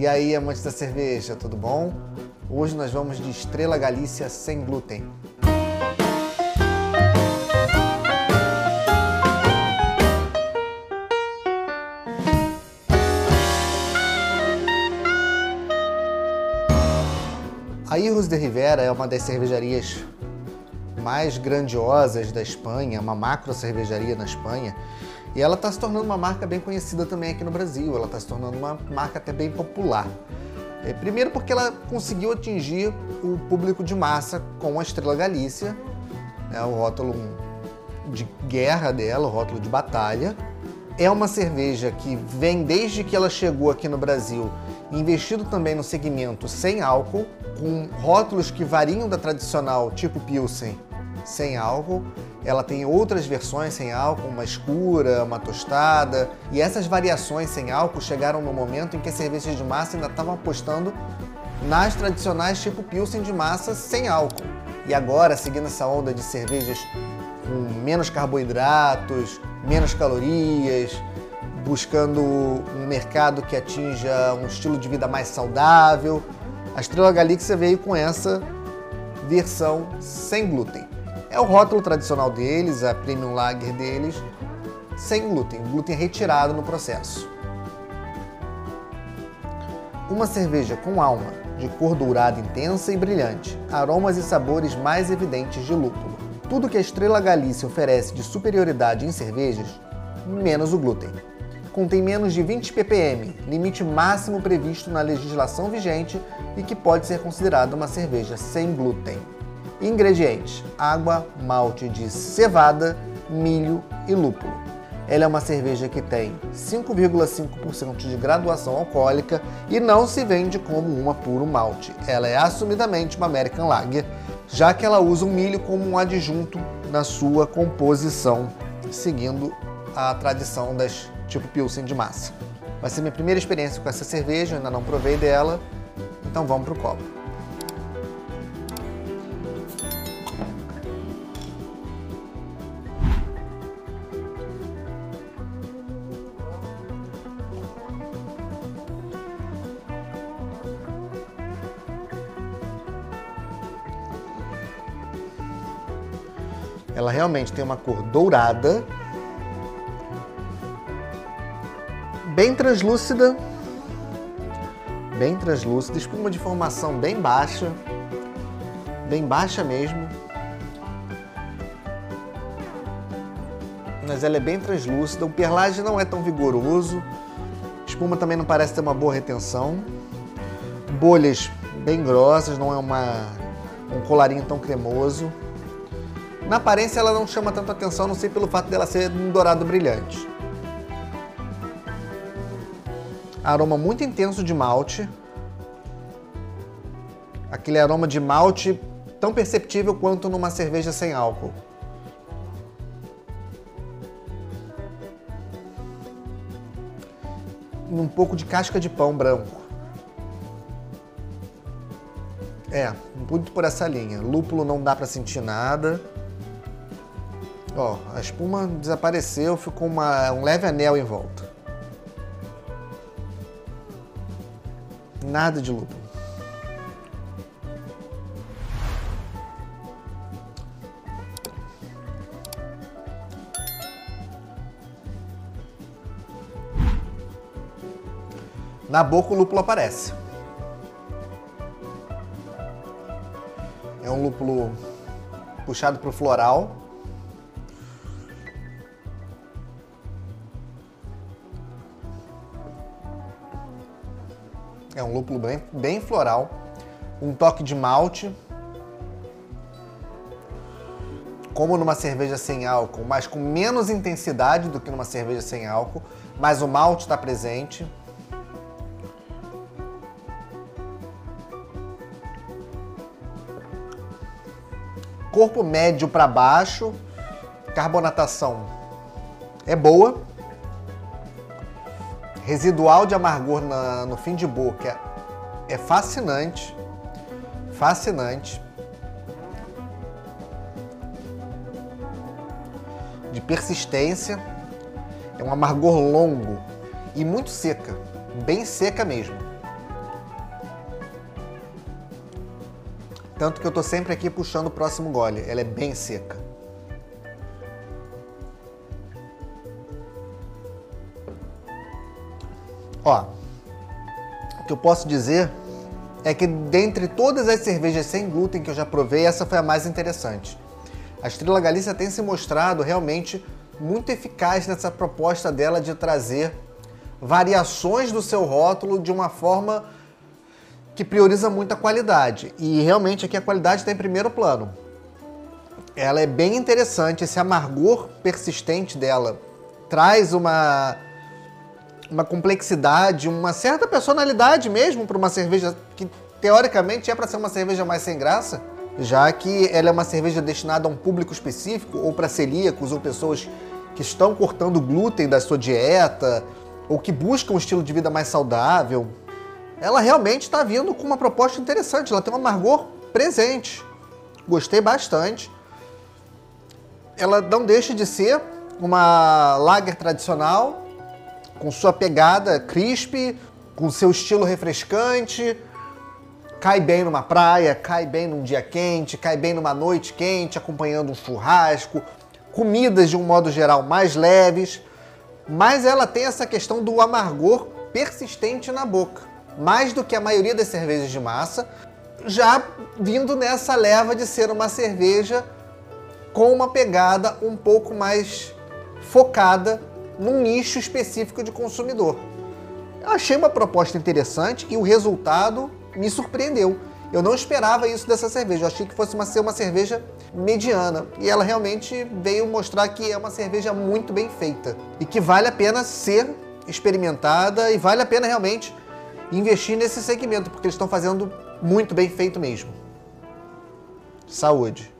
E aí, amantes da cerveja, tudo bom? Hoje nós vamos de Estrela Galícia sem glúten. A Irros de Rivera é uma das cervejarias mais grandiosas da Espanha, uma macro cervejaria na Espanha, e ela está se tornando uma marca bem conhecida também aqui no Brasil, ela está se tornando uma marca até bem popular. É, primeiro porque ela conseguiu atingir o público de massa com a Estrela Galícia, né, o rótulo de guerra dela, o rótulo de batalha. É uma cerveja que vem desde que ela chegou aqui no Brasil investido também no segmento sem álcool, com rótulos que variam da tradicional tipo Pilsen sem álcool. Ela tem outras versões sem álcool, uma escura, uma tostada. E essas variações sem álcool chegaram no momento em que as cervejas de massa ainda estavam apostando nas tradicionais tipo Pilsen de massa sem álcool. E agora, seguindo essa onda de cervejas com menos carboidratos, menos calorias, buscando um mercado que atinja um estilo de vida mais saudável. A Estrela Galícia veio com essa versão sem glúten. É o rótulo tradicional deles, a Premium Lager deles, sem glúten, glúten retirado no processo. Uma cerveja com alma, de cor dourada intensa e brilhante, aromas e sabores mais evidentes de lúpulo. Tudo que a Estrela Galícia oferece de superioridade em cervejas, menos o glúten contém menos de 20 ppm, limite máximo previsto na legislação vigente e que pode ser considerada uma cerveja sem glúten. Ingredientes: água, malte de cevada, milho e lúpulo. Ela é uma cerveja que tem 5,5% de graduação alcoólica e não se vende como uma puro malte. Ela é assumidamente uma American Lager, já que ela usa o milho como um adjunto na sua composição, seguindo a tradição das tipo Pilsen de massa. Vai ser minha primeira experiência com essa cerveja, ainda não provei dela, então vamos pro copo. Ela realmente tem uma cor dourada, bem translúcida, bem translúcida, espuma de formação bem baixa, bem baixa mesmo. Mas ela é bem translúcida, o perlage não é tão vigoroso, espuma também não parece ter uma boa retenção, bolhas bem grossas, não é uma, um colarinho tão cremoso. Na aparência ela não chama tanta atenção, não sei pelo fato dela ser um dourado brilhante. aroma muito intenso de malte. Aquele aroma de malte tão perceptível quanto numa cerveja sem álcool. Um pouco de casca de pão branco. É, muito por essa linha. Lúpulo não dá para sentir nada. Ó, a espuma desapareceu, ficou uma, um leve anel em volta. Nada de lúpulo. Na boca o lúpulo aparece. É um lúpulo puxado para o floral. É um lúpulo bem, bem floral. Um toque de malte. Como numa cerveja sem álcool, mas com menos intensidade do que numa cerveja sem álcool. Mas o malte está presente. Corpo médio para baixo. Carbonatação é boa Residual de Amargor na, no fim de boca é, é fascinante. Fascinante. De persistência. É um amargor longo e muito seca. Bem seca mesmo. Tanto que eu tô sempre aqui puxando o próximo gole. Ela é bem seca. Ó, o que eu posso dizer é que dentre todas as cervejas sem glúten que eu já provei, essa foi a mais interessante. A Estrela Galícia tem se mostrado realmente muito eficaz nessa proposta dela de trazer variações do seu rótulo de uma forma que prioriza muito a qualidade. E realmente aqui a qualidade está em primeiro plano. Ela é bem interessante, esse amargor persistente dela traz uma uma complexidade, uma certa personalidade mesmo para uma cerveja que teoricamente é para ser uma cerveja mais sem graça, já que ela é uma cerveja destinada a um público específico, ou para celíacos, ou pessoas que estão cortando glúten da sua dieta, ou que buscam um estilo de vida mais saudável. Ela realmente está vindo com uma proposta interessante, ela tem um amargor presente. Gostei bastante. Ela não deixa de ser uma lager tradicional, com sua pegada crisp, com seu estilo refrescante. Cai bem numa praia, cai bem num dia quente, cai bem numa noite quente, acompanhando um churrasco. Comidas de um modo geral mais leves, mas ela tem essa questão do amargor persistente na boca, mais do que a maioria das cervejas de massa, já vindo nessa leva de ser uma cerveja com uma pegada um pouco mais focada num nicho específico de consumidor. Eu achei uma proposta interessante e o resultado me surpreendeu. Eu não esperava isso dessa cerveja, eu achei que fosse uma, ser uma cerveja mediana. E ela realmente veio mostrar que é uma cerveja muito bem feita e que vale a pena ser experimentada e vale a pena realmente investir nesse segmento, porque eles estão fazendo muito bem feito mesmo. Saúde!